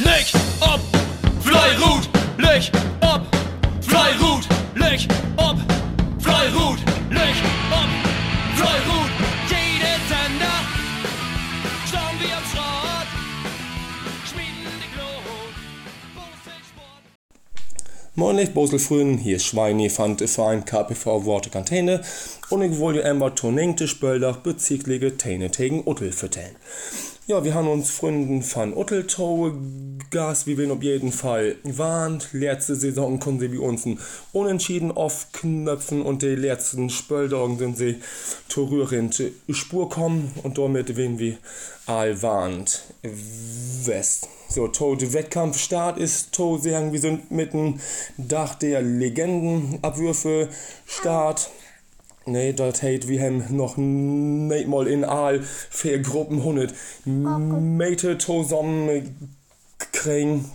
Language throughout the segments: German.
Leg ob, Fleirut, leg ob, Fleirut, leg ob, Fleirut, leg ob, Fleirut. Jede Sender, schauen wir am Schrott, schmieden die Glut. Moin, ich Bosel Frühen, hier ist Schweini der Verein KPV Worte Kantine und ich wollte einmal Tonengte Spöldach bezüglich Täne tegen Uttel vertellen. Ja, wir haben uns Freunden von Utteltow Gas, wie wir auf jeden Fall warnt. Letzte Saison konnten sie wie uns ein Unentschieden aufknöpfen und die letzten Spöldaugen sind sie zur rührend Spur kommen und damit wen wir all warnt West. So, to, der Wettkampfstart ist to sagen, wir sind mitten Dach der Legendenabwürfe Start. Nee, dat heet wie hem noch mal in all vier Gruppen 100 Meter zusammen kriegen.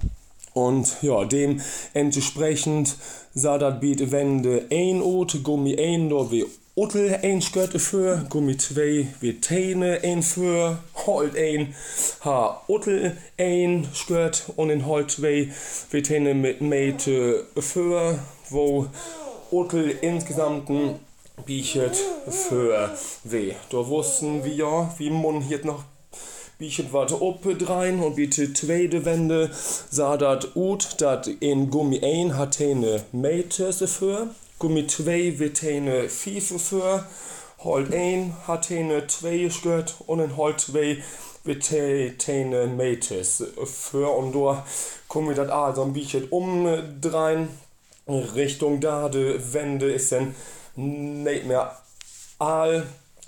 Und ja, dem entsprechend sah dat Beet Wende ein Ot, Gummi ein, da wie Uttel ein Skirte für, Gummi 2 wie Täne ein für, Holt ein, ha Uttel ein Skirt und in Holt 2 wie Täne mit Meter für, wo Uttel insgesamt Biechet für weh. Da wussten wir wie man hier noch Biechet warte oppe drein und bitte zweite Wende sah dat ut, dat in Gummi 1 hat eine Meitese für, Gummi 2 wird eine Fiefe für, Holt 1 hat eine 2 Skirt und in Holt 2 wird eine Meitese für und da kommen wir dat also ein Biechet umdrehen. Richtung da, de Wende ist dann nicht mehr all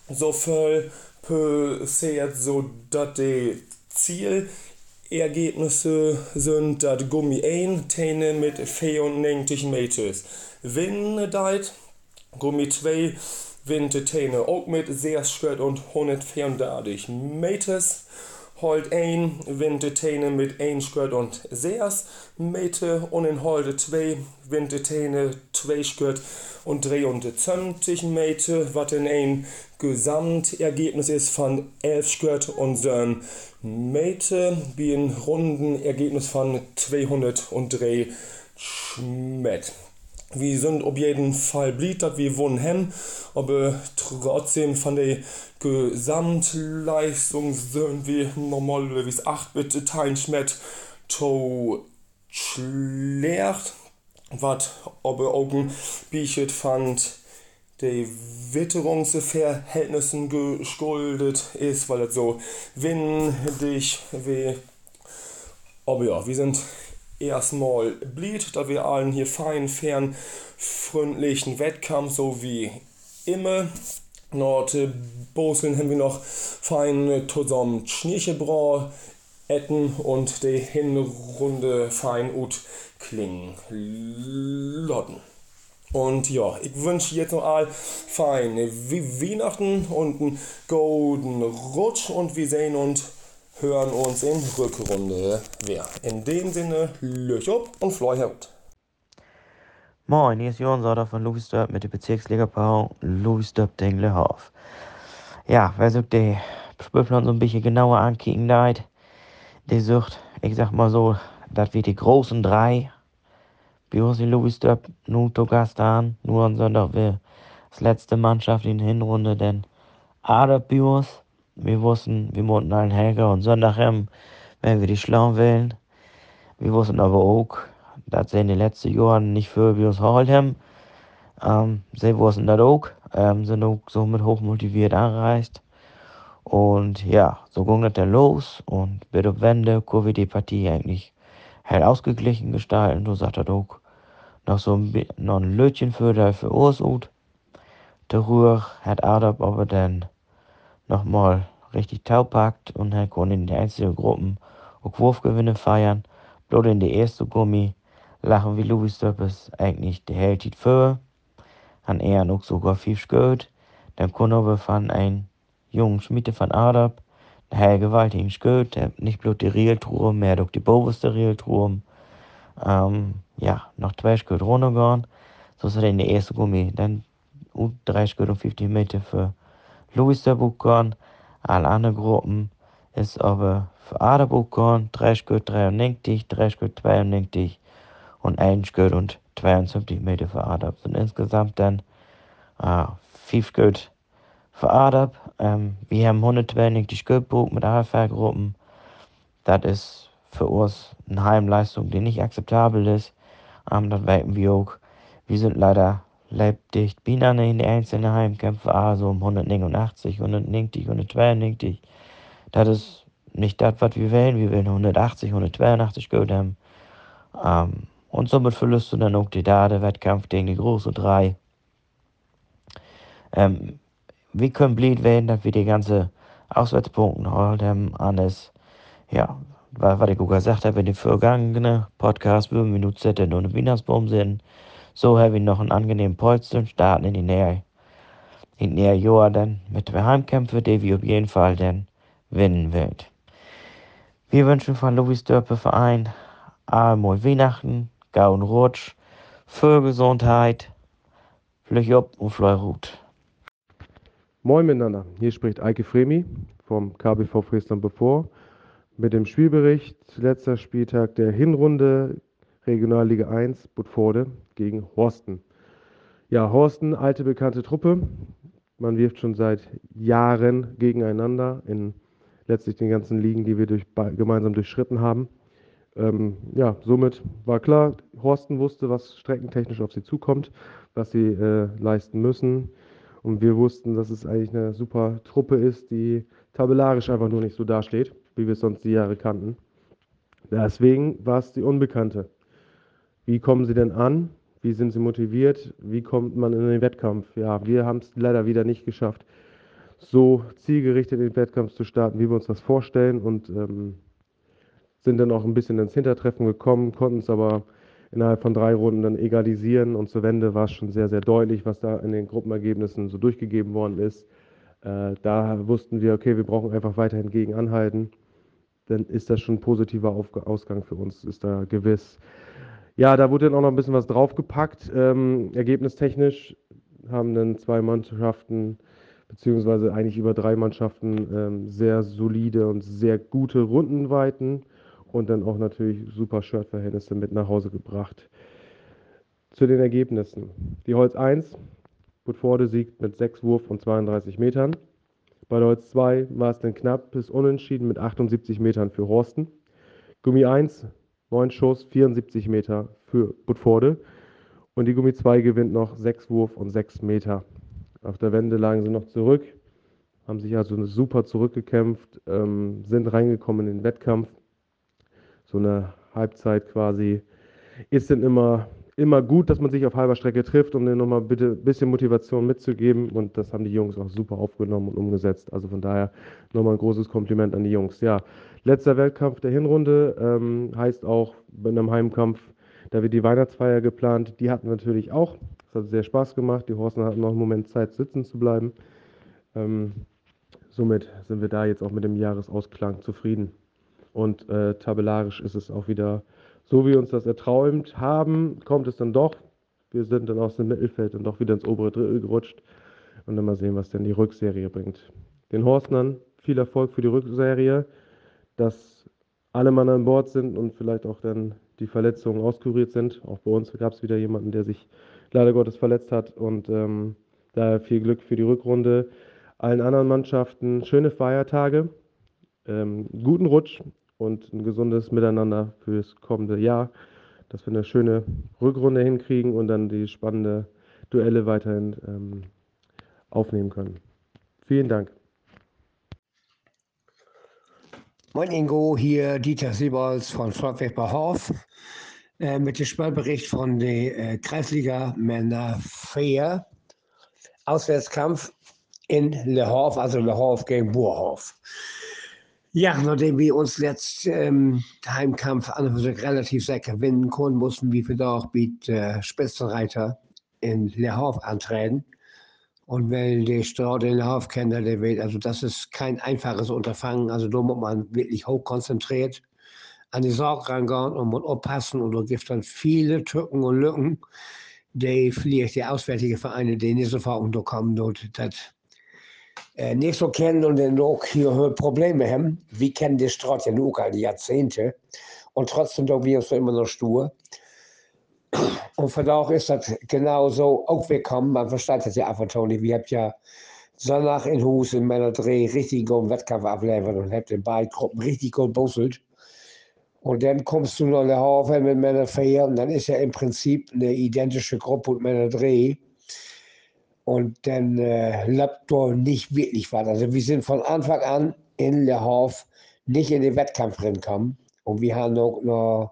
so viel passiert, so dass die Zielergebnisse sind, dass Gummi 1 Täne mit 94 Meters windet, Gummi 2 windet Täne auch mit 6 und 134 Meters. Holt ein Windetäne mit 1 Schwert und 6 Meter und in Holde 2 Windetäne 20 gehört und 23 Meter, was in ein Gesamtergebnis ist von 11 gehört und ähm, Meter, wie ein Rundenergebnis von 203 Schmett. Wir sind auf jeden Fall blieb, dass wir wohnen haben, aber trotzdem von der Gesamtleistung sind wir normal, wie es 8 bitte teilen Schmett. to schlecht was aber Augen biechet fand die Witterungsverhältnissen geschuldet ist, weil es so windig wie. Aber ja, wir sind erstmal blieb, da wir allen hier fein, fern, freundlichen Wettkampf, so wie immer. Nord Boseln haben wir noch fein zusammen Schneechebrau etten und die Hinrunde fein ut klingen lotten. Und ja, ich wünsche jetzt noch all feine Weihnachten und einen golden Rutsch und wir sehen uns hören uns in Rückrunde wieder. In dem Sinne, Löch ab und Fleu haut. Moin, hier ist Johann Sauter von Louis Dörp mit der Bezirksliga Pau Louis Dörp Denglehof. Ja, wer sucht die Spielplan so ein bisschen genauer ankicken leid, der sucht, ich sag mal so, dass wir die großen drei in Louis Dörp nur zu Gast haben. Nur am Sonntag wir das letzte Mannschaft in der Hinrunde, denn Adab bei uns. Wir wussten, wir mussten allen Helger und Sonntag haben, wenn wir die Schlauen wählen. Wir wussten aber auch, dass sie in den letzten Jahren nicht für uns geholt haben. Ähm, sie wussten das auch, ähm, sind auch somit hochmotiviert angereist. Und ja, so ging das dann los und bei der Wende können wir die Partie eigentlich halt ausgeglichen gestalten. Du sagst das auch noch so ein, ein Lötchen für, der für. Der Ruhr hat Adab aber dann nochmal richtig taupackt und er konnte in den einzelnen Gruppen auch Wurfgewinne feiern. Bloß in der ersten Gummi lachen wie Louis Döppes eigentlich der Held für. Han er noch sogar viel skøt. Dann konnte wir von ein jungen Schmiede von Adab, Herr gewaltigen skøt, der nicht bloß die Rieltruhe, mehr doch die bovenste Rieltruhe. Ähm, ja, noch zwei Skøt runtergegangen. So ist er in der ersten Gummi. Dann drei Skøt und 50 Meter für Louis der Bukan, alle anderen Gruppen ist aber für Aderbuchkorn 3 Gut 93, 3 Gut 92 und 1 Gut und 72 Meter für Adab. Sind insgesamt dann äh, 5 Gut Adab. Ähm, wir haben 192 Gutbuch mit AFR-Gruppen. Das ist für uns eine Heimleistung, die nicht akzeptabel ist. Ähm, das merken wir auch. Wir sind leider leibdicht Bienen in die einzelnen Heimkämpfe, also um 189, 190, 192. Das ist nicht das, was wir wählen. Wir wählen 180, 182 gut haben. Ähm, und somit verlierst du dann auch die Dade Wettkampf gegen die große drei. Ähm, können blieb werden, dass wir die ganze Auswärtspunkte haben. Anders, ja, was ich auch gesagt habe, in den vergangenen Podcast würden wir nur Zettel und Weihnachtsbaum sind. So haben wir noch einen angenehmen Polster und starten in die Nähe. In Nähe Jahr dann mit den Heimkämpfen, die wir auf jeden Fall dann gewinnen wird. Wir wünschen von Louis Dörpe Verein einmal Weihnachten, gauen Rutsch, für Gesundheit, Flüch ob und Fleu Ruth. Moin miteinander, hier spricht Eike Fremi vom KBV Friesland bevor mit dem Spielbericht letzter Spieltag der Hinrunde Regionalliga 1 Budforde gegen Horsten. Ja, Horsten, alte bekannte Truppe. Man wirft schon seit Jahren gegeneinander in letztlich den ganzen Ligen, die wir durch, gemeinsam durchschritten haben. Ähm, ja, somit war klar, Horsten wusste, was streckentechnisch auf sie zukommt, was sie äh, leisten müssen. Und wir wussten, dass es eigentlich eine super Truppe ist, die tabellarisch einfach nur nicht so dasteht, wie wir es sonst die Jahre kannten. Deswegen war es die Unbekannte. Wie kommen sie denn an? Wie sind sie motiviert? Wie kommt man in den Wettkampf? Ja, wir haben es leider wieder nicht geschafft, so zielgerichtet in den Wettkampf zu starten, wie wir uns das vorstellen und ähm, sind dann auch ein bisschen ins Hintertreffen gekommen, konnten es aber innerhalb von drei Runden dann egalisieren und zur Wende war es schon sehr, sehr deutlich, was da in den Gruppenergebnissen so durchgegeben worden ist. Äh, da wussten wir, okay, wir brauchen einfach weiterhin gegen anhalten. Dann ist das schon ein positiver Auf Ausgang für uns, ist da gewiss. Ja, da wurde dann auch noch ein bisschen was draufgepackt. Ähm, ergebnistechnisch haben dann zwei Mannschaften beziehungsweise eigentlich über drei Mannschaften ähm, sehr solide und sehr gute Rundenweiten und dann auch natürlich super Shirtverhältnisse mit nach Hause gebracht. Zu den Ergebnissen. Die Holz 1, Budforde siegt mit 6 Wurf und 32 Metern. Bei der Holz 2 war es dann knapp bis unentschieden mit 78 Metern für Horsten. Gummi 1, 9 Schuss, 74 Meter für Budforde. Und die Gummi 2 gewinnt noch 6 Wurf und 6 Meter. Auf der Wende lagen sie noch zurück, haben sich also super zurückgekämpft, ähm, sind reingekommen in den Wettkampf. So eine Halbzeit quasi ist dann immer, immer gut, dass man sich auf halber Strecke trifft, um denen nochmal bitte ein bisschen Motivation mitzugeben. Und das haben die Jungs auch super aufgenommen und umgesetzt. Also von daher nochmal ein großes Kompliment an die Jungs. Ja, letzter Wettkampf der Hinrunde ähm, heißt auch bei einem Heimkampf, da wird die Weihnachtsfeier geplant. Die hatten wir natürlich auch. Es hat sehr Spaß gemacht. Die Horsten hatten noch einen Moment Zeit, sitzen zu bleiben. Ähm, somit sind wir da jetzt auch mit dem Jahresausklang zufrieden. Und äh, tabellarisch ist es auch wieder so, wie wir uns das erträumt haben, kommt es dann doch. Wir sind dann aus dem Mittelfeld und doch wieder ins obere Drittel gerutscht. Und dann mal sehen, was denn die Rückserie bringt. Den Horstnern viel Erfolg für die Rückserie, dass alle Mann an Bord sind und vielleicht auch dann die Verletzungen auskuriert sind. Auch bei uns gab es wieder jemanden, der sich leider Gottes verletzt hat. Und ähm, daher viel Glück für die Rückrunde. Allen anderen Mannschaften schöne Feiertage, ähm, guten Rutsch und ein gesundes Miteinander fürs kommende Jahr, dass wir eine schöne Rückrunde hinkriegen und dann die spannende Duelle weiterhin ähm, aufnehmen können. Vielen Dank. Moin Ingo, hier Dieter Siebholz von Flottweg bei Horf. Äh, mit dem Spielbericht von der äh, Kreisliga Männer 4. Auswärtskampf in Le Horf, also Le Horf gegen Burhof. Ja, nachdem wir uns letzt ähm, Heimkampf relativ sehr gewinnen konnten, mussten wir für auch mit äh, Spitzenreiter in Le Horf antreten. Und wenn der Strau den Le Horf kennt, der wird, also das ist kein einfaches Unterfangen. Also da muss man wirklich hoch konzentriert an die Sorge rangehen und muss aufpassen und da gibt dann viele Tücken und Lücken, die vielleicht die auswärtigen Vereine, die nicht sofort unterkommen, das äh, nicht so kennen und dann auch hier Probleme haben. Wir kennen die Straße auch all Jahrzehnte und trotzdem da wir so immer noch stur. Und von da ist das genauso auch willkommen. Man versteht das ja einfach, Toni. Wir haben ja Sonntag in Hus in meiner Dreh richtig gut Wettkampf ablevern und habt den beiden Gruppen richtig gut busselt. Und dann kommst du noch nach Hause mit meiner Feier und dann ist ja im Prinzip eine identische Gruppe mit meiner Dreh. Und dann äh, da nicht wirklich was. Also wir sind von Anfang an in Le Havre nicht in den Wettkampf reingekommen. Und wir haben noch, noch,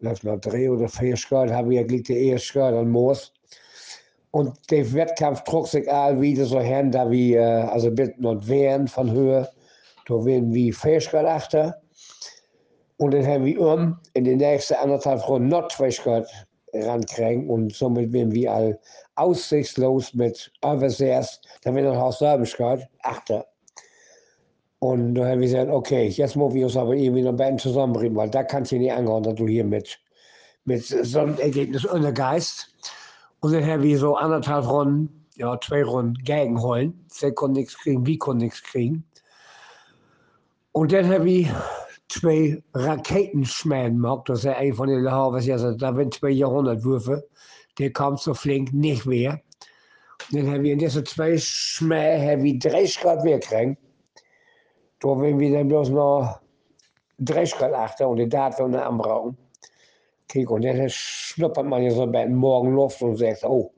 noch drei oder vier Schritte, haben wir gleich die erste Schritte an Moos. Und der Wettkampf trug sich all wieder so hin, da wir, äh, also mit und wehren von Höhe, da werden wir vier Schritte achter. Und dann haben wir um in den nächsten anderthalb Runden noch zwei Schritte rankriegen und somit werden wir all aussichtslos mit Overseers, wird noch Serbischkeit, Achter. Und dann haben wir gesagt, okay, jetzt müssen wir uns aber irgendwie noch beiden zusammenbringen, weil da kannst du nicht angehen, dass du hier mit, mit so einem Ergebnis untergeist. Und dann haben wir so anderthalb Runden, ja, zwei Runden gegenholen. Sie konnten nichts kriegen, wir konnten nichts kriegen. Und dann haben wir zwei Raketenschmähen gemacht. Das ist ja ein von den Havers, also da sind zwei Jahrhundertwürfe. Der kam so flink nicht mehr. Und dann haben wir in diese zwei Schmähen haben wir drei Grad mehr gekriegt. Da werden wir dann bloß noch drei Grad achter und die Daten von der anbrauchen. Und dann schnuppert man ja so bei Morgenluft und sagt, oh,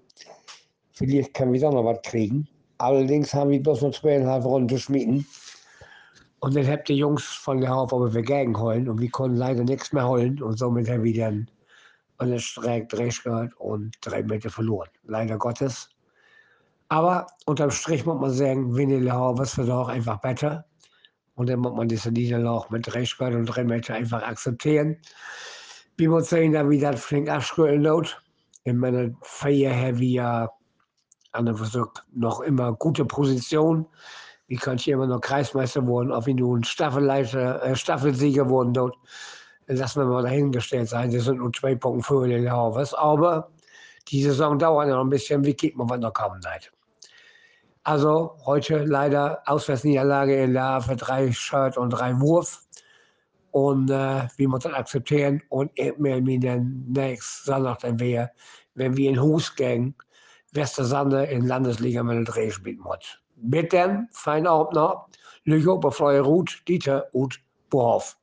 vielleicht können wir da noch was kriegen. Allerdings haben wir bloß noch zweieinhalb Runden zu schmieden. Und dann habt die Jungs von der Hauptwache wir gegenholen und wir konnten leider nichts mehr holen und somit haben wir dann an der Strecke Schritt und drei Meter verloren. Leider Gottes. Aber unterm Strich muss man sagen, Winnelau was für auch einfach besser. Und dann muss man diese Niederlage mit Schritt und drei Meter einfach akzeptieren. Wir muss sagen, dass wir das flink abschrüllen laut. In meiner Feier haben wir ja an der Versuch noch immer gute Position wie kann ich immer noch Kreismeister ob ich nun Staffelleiter, äh, Staffelsieger worden dort, lassen wir mal dahingestellt sein. Das sind nur zwei Punkte für den Havers. Aber die Saison dauert noch ein bisschen. Wie geht man, noch kommen wird? Also heute leider Auswärtsniederlage in der für drei Shirt und drei Wurf. Und äh, wie man das akzeptieren und mehr mir dann nächstes Sonntag dann wäre, wenn wir in Hus gehen, Westersande in Landesliga mit dem Dreh spielen muss. Mit dem fijn avond nog. Lugo, mevrouw Roet, Dieter, Oet, Bohoff.